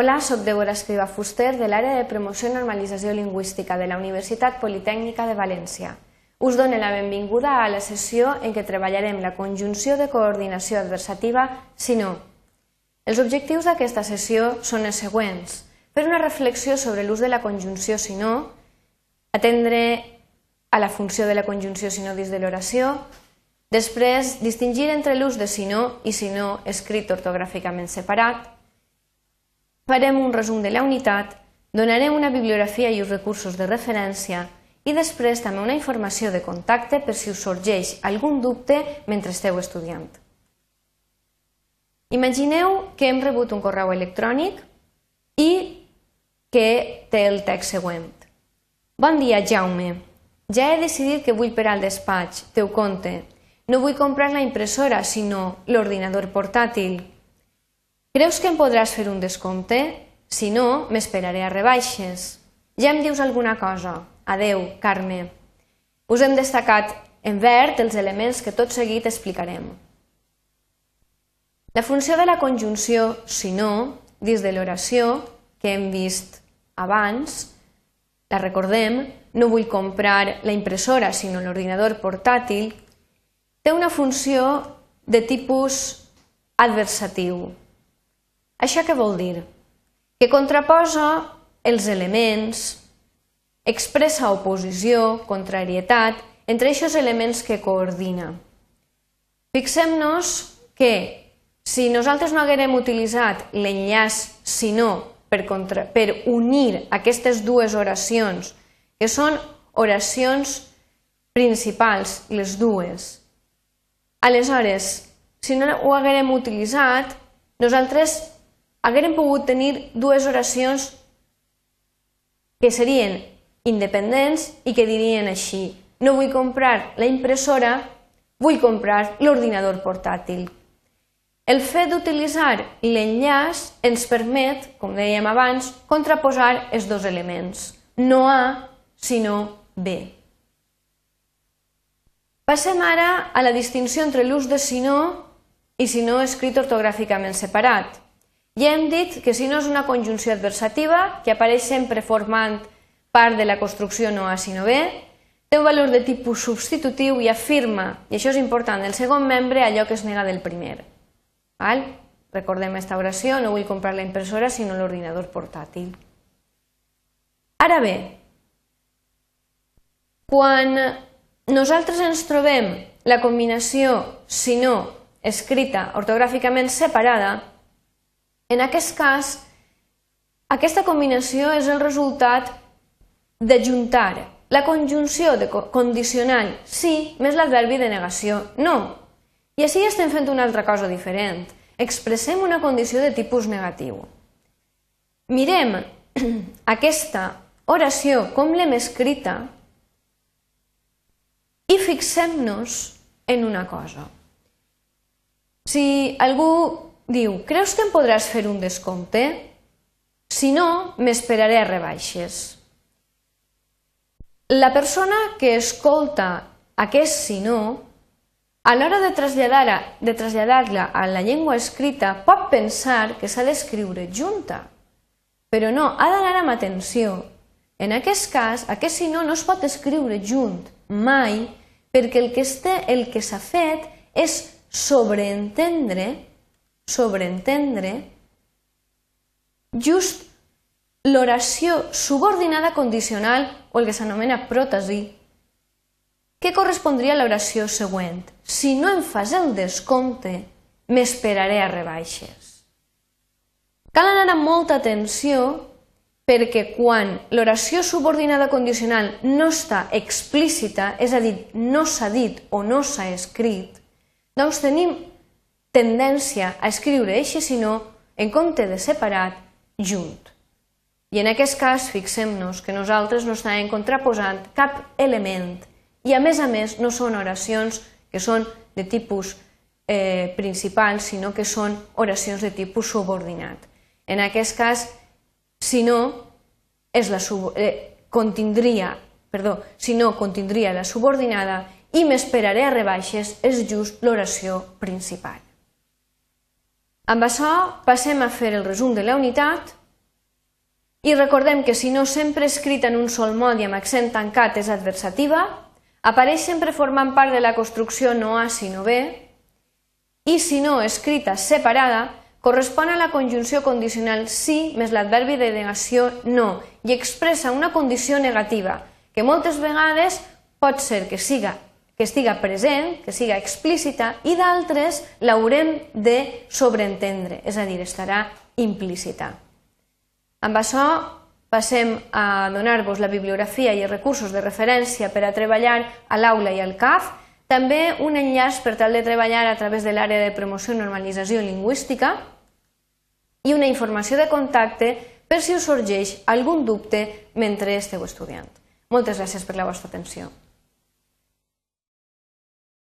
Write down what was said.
Hola, soc Débora Escriba Fuster de l'àrea de promoció i normalització lingüística de la Universitat Politècnica de València. Us dono la benvinguda a la sessió en què treballarem la conjunció de coordinació adversativa si no. Els objectius d'aquesta sessió són els següents. Fer una reflexió sobre l'ús de la conjunció si no, atendre a la funció de la conjunció si no dins de l'oració, després distingir entre l'ús de si no i si no escrit ortogràficament separat, farem un resum de la unitat, donarem una bibliografia i uns recursos de referència i després també una informació de contacte per si us sorgeix algun dubte mentre esteu estudiant. Imagineu que hem rebut un correu electrònic i que té el text següent. Bon dia, Jaume. Ja he decidit que vull per al despatx, teu compte. No vull comprar la impressora, sinó l'ordinador portàtil. Creus que em podràs fer un descompte? Si no, m'esperaré a rebaixes. Ja em dius alguna cosa. Adeu, Carme. Us hem destacat en verd els elements que tot seguit explicarem. La funció de la conjunció si no, dins de l'oració, que hem vist abans, la recordem, no vull comprar la impressora sinó l'ordinador portàtil, té una funció de tipus adversatiu. Això què vol dir? Que contraposa els elements, expressa oposició, contrarietat, entre aquests elements que coordina. Fixem-nos que si nosaltres no haguérem utilitzat l'enllaç si no per, contra, per unir aquestes dues oracions, que són oracions principals, les dues, aleshores, si no ho haguérem utilitzat, nosaltres haguérem pogut tenir dues oracions que serien independents i que dirien així no vull comprar la impressora, vull comprar l'ordinador portàtil. El fet d'utilitzar l'enllaç ens permet, com dèiem abans, contraposar els dos elements, no A, sinó B. Passem ara a la distinció entre l'ús de si no i si no escrit ortogràficament separat. Ja hem dit que si no és una conjunció adversativa, que apareix sempre formant part de la construcció no A sinó B, té un valor de tipus substitutiu i afirma, i això és important, el segon membre allò que es nega del primer. Val? Recordem aquesta oració, no vull comprar la impressora sinó l'ordinador portàtil. Ara bé, quan nosaltres ens trobem la combinació si no escrita ortogràficament separada, en aquest cas, aquesta combinació és el resultat d'ajuntar la conjunció de condicional sí més l'adverbi de negació no. I així estem fent una altra cosa diferent. Expressem una condició de tipus negatiu. Mirem aquesta oració com l'hem escrita i fixem-nos en una cosa. Si algú Diu, creus que em podràs fer un descompte? Si no, m'esperaré a rebaixes. La persona que escolta aquest si no, a l'hora de traslladar-la de traslladar a la llengua escrita, pot pensar que s'ha d'escriure junta. Però no, ha d'anar amb atenció. En aquest cas, aquest si no no es pot escriure junt, mai, perquè el que el que s'ha fet és sobreentendre sobreentendre just l'oració subordinada condicional o el que s'anomena pròtesi, què correspondria a l'oració següent? Si no em fas el descompte, m'esperaré a rebaixes. Cal anar amb molta atenció perquè quan l'oració subordinada condicional no està explícita, és a dir, no s'ha dit o no s'ha escrit, doncs tenim tendència a escriure eixe sinó en compte de separat junt. I en aquest cas fixem-nos que nosaltres no estàvem contraposant cap element i a més a més no són oracions que són de tipus eh, principal, sinó que són oracions de tipus subordinat. En aquest cas, si no, és la sub, eh, contindria, perdó, si no contindria la subordinada i m'esperaré a rebaixes és just l'oració principal. Amb això passem a fer el resum de la unitat I recordem que si no sempre escrita en un sol mot i amb accent tancat és adversativa, apareix sempre formant part de la construcció no A sinó B, i si no escrita separada, correspon a la conjunció condicional sí més l'adverbi de negació no i expressa una condició negativa que moltes vegades pot ser que siga que estiga present, que siga explícita, i d'altres l'haurem de sobreentendre, és a dir, estarà implícita. Amb això passem a donar-vos la bibliografia i els recursos de referència per a treballar a l'aula i al CAF, també un enllaç per tal de treballar a través de l'àrea de promoció i normalització lingüística i una informació de contacte per si us sorgeix algun dubte mentre esteu estudiant. Moltes gràcies per la vostra atenció.